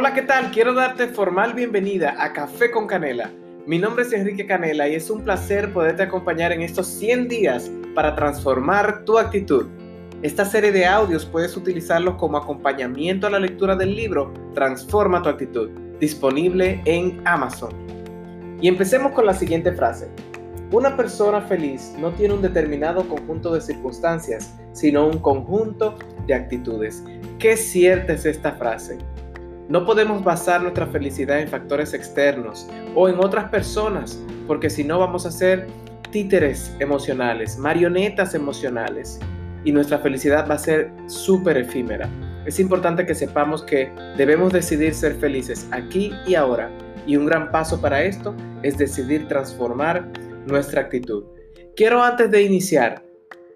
Hola, ¿qué tal? Quiero darte formal bienvenida a Café con Canela. Mi nombre es Enrique Canela y es un placer poderte acompañar en estos 100 días para transformar tu actitud. Esta serie de audios puedes utilizarlos como acompañamiento a la lectura del libro Transforma tu actitud, disponible en Amazon. Y empecemos con la siguiente frase. Una persona feliz no tiene un determinado conjunto de circunstancias, sino un conjunto de actitudes. Qué cierta es esta frase. No podemos basar nuestra felicidad en factores externos o en otras personas, porque si no vamos a ser títeres emocionales, marionetas emocionales, y nuestra felicidad va a ser súper efímera. Es importante que sepamos que debemos decidir ser felices aquí y ahora, y un gran paso para esto es decidir transformar nuestra actitud. Quiero antes de iniciar,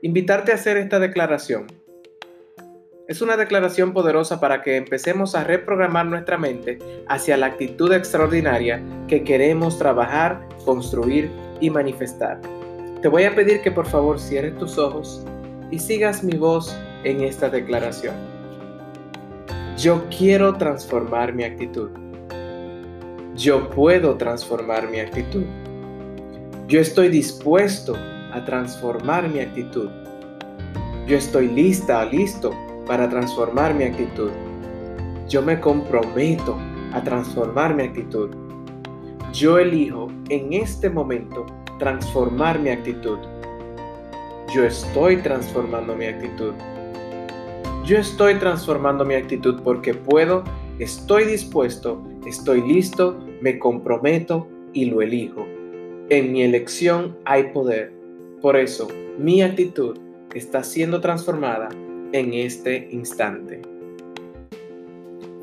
invitarte a hacer esta declaración. Es una declaración poderosa para que empecemos a reprogramar nuestra mente hacia la actitud extraordinaria que queremos trabajar, construir y manifestar. Te voy a pedir que por favor cierres tus ojos y sigas mi voz en esta declaración. Yo quiero transformar mi actitud. Yo puedo transformar mi actitud. Yo estoy dispuesto a transformar mi actitud. Yo estoy lista listo para transformar mi actitud. Yo me comprometo a transformar mi actitud. Yo elijo en este momento transformar mi actitud. Yo estoy transformando mi actitud. Yo estoy transformando mi actitud porque puedo, estoy dispuesto, estoy listo, me comprometo y lo elijo. En mi elección hay poder. Por eso, mi actitud está siendo transformada en este instante.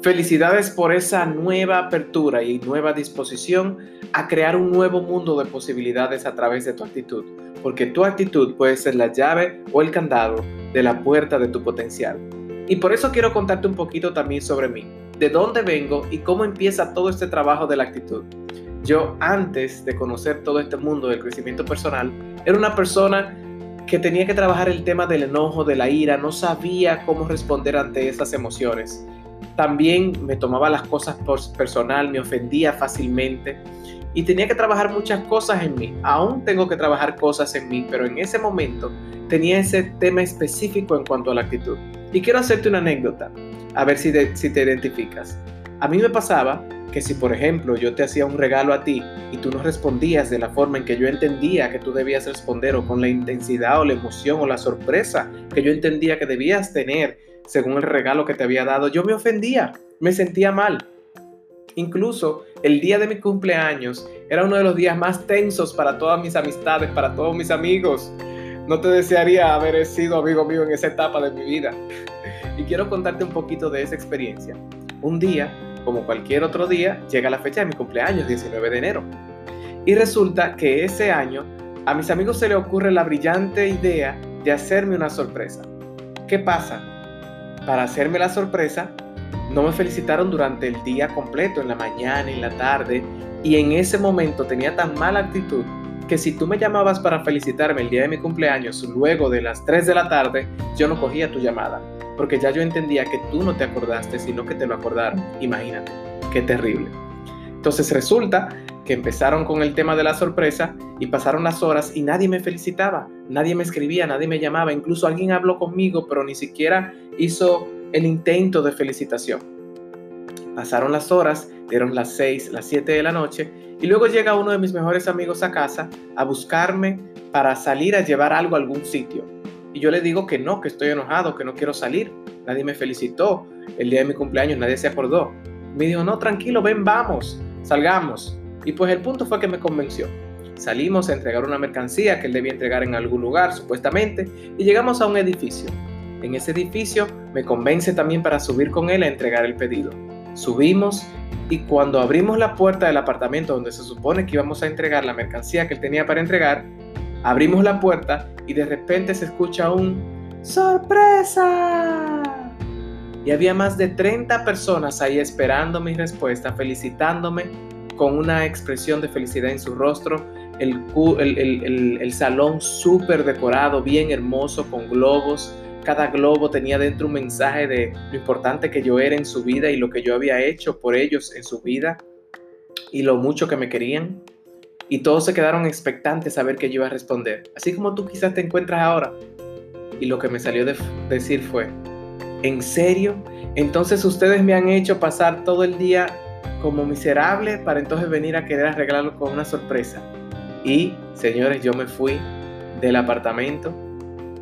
Felicidades por esa nueva apertura y nueva disposición a crear un nuevo mundo de posibilidades a través de tu actitud, porque tu actitud puede ser la llave o el candado de la puerta de tu potencial. Y por eso quiero contarte un poquito también sobre mí, de dónde vengo y cómo empieza todo este trabajo de la actitud. Yo antes de conocer todo este mundo del crecimiento personal, era una persona que tenía que trabajar el tema del enojo, de la ira, no sabía cómo responder ante esas emociones. También me tomaba las cosas por personal, me ofendía fácilmente y tenía que trabajar muchas cosas en mí. Aún tengo que trabajar cosas en mí, pero en ese momento tenía ese tema específico en cuanto a la actitud. Y quiero hacerte una anécdota, a ver si, si te identificas. A mí me pasaba que si por ejemplo yo te hacía un regalo a ti y tú no respondías de la forma en que yo entendía que tú debías responder o con la intensidad o la emoción o la sorpresa que yo entendía que debías tener según el regalo que te había dado, yo me ofendía, me sentía mal. Incluso el día de mi cumpleaños era uno de los días más tensos para todas mis amistades, para todos mis amigos. No te desearía haber sido amigo mío en esa etapa de mi vida. Y quiero contarte un poquito de esa experiencia. Un día como cualquier otro día, llega la fecha de mi cumpleaños, 19 de enero. Y resulta que ese año a mis amigos se les ocurre la brillante idea de hacerme una sorpresa. ¿Qué pasa? Para hacerme la sorpresa, no me felicitaron durante el día completo, en la mañana, en la tarde, y en ese momento tenía tan mala actitud que si tú me llamabas para felicitarme el día de mi cumpleaños luego de las 3 de la tarde, yo no cogía tu llamada porque ya yo entendía que tú no te acordaste, sino que te lo acordaron. Imagínate, qué terrible. Entonces resulta que empezaron con el tema de la sorpresa y pasaron las horas y nadie me felicitaba, nadie me escribía, nadie me llamaba, incluso alguien habló conmigo, pero ni siquiera hizo el intento de felicitación. Pasaron las horas, dieron las 6, las 7 de la noche y luego llega uno de mis mejores amigos a casa a buscarme para salir a llevar algo a algún sitio. Y yo le digo que no, que estoy enojado, que no quiero salir. Nadie me felicitó. El día de mi cumpleaños nadie se acordó. Me dijo, no, tranquilo, ven, vamos, salgamos. Y pues el punto fue que me convenció. Salimos a entregar una mercancía que él debía entregar en algún lugar, supuestamente, y llegamos a un edificio. En ese edificio me convence también para subir con él a entregar el pedido. Subimos y cuando abrimos la puerta del apartamento donde se supone que íbamos a entregar la mercancía que él tenía para entregar, abrimos la puerta y de repente se escucha un ¡Sorpresa! Y había más de 30 personas ahí esperando mi respuesta, felicitándome con una expresión de felicidad en su rostro, el, el, salón súper decorado, bien hermoso, con globos, cada globo tenía dentro un mensaje de lo importante que yo era en su vida y lo que yo había hecho por ellos en su vida y lo mucho que me querían. Y todos se quedaron expectantes a ver qué yo iba a responder, así como tú quizás te encuentras ahora. Y lo que me salió de decir fue, ¿en serio? Entonces ustedes me han hecho pasar todo el día como miserable para entonces venir a querer arreglarlo con una sorpresa. Y, señores, yo me fui del apartamento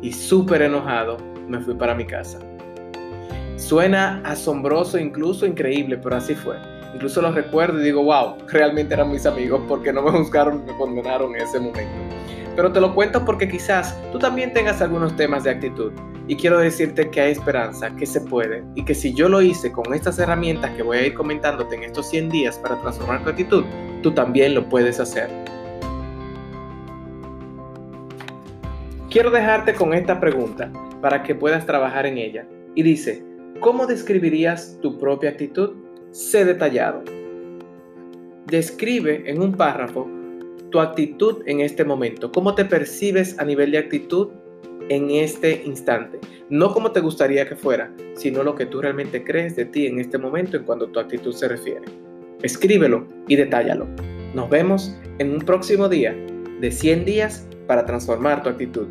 y súper enojado me fui para mi casa. Suena asombroso, incluso increíble, pero así fue. Incluso los recuerdo y digo, wow, realmente eran mis amigos porque no me juzgaron, me condenaron en ese momento. Pero te lo cuento porque quizás tú también tengas algunos temas de actitud. Y quiero decirte que hay esperanza, que se puede. Y que si yo lo hice con estas herramientas que voy a ir comentándote en estos 100 días para transformar tu actitud, tú también lo puedes hacer. Quiero dejarte con esta pregunta para que puedas trabajar en ella. Y dice, ¿cómo describirías tu propia actitud? Sé detallado. Describe en un párrafo tu actitud en este momento. ¿Cómo te percibes a nivel de actitud en este instante? No como te gustaría que fuera, sino lo que tú realmente crees de ti en este momento en cuanto tu actitud se refiere. Escríbelo y detállalo. Nos vemos en un próximo día de 100 días para transformar tu actitud.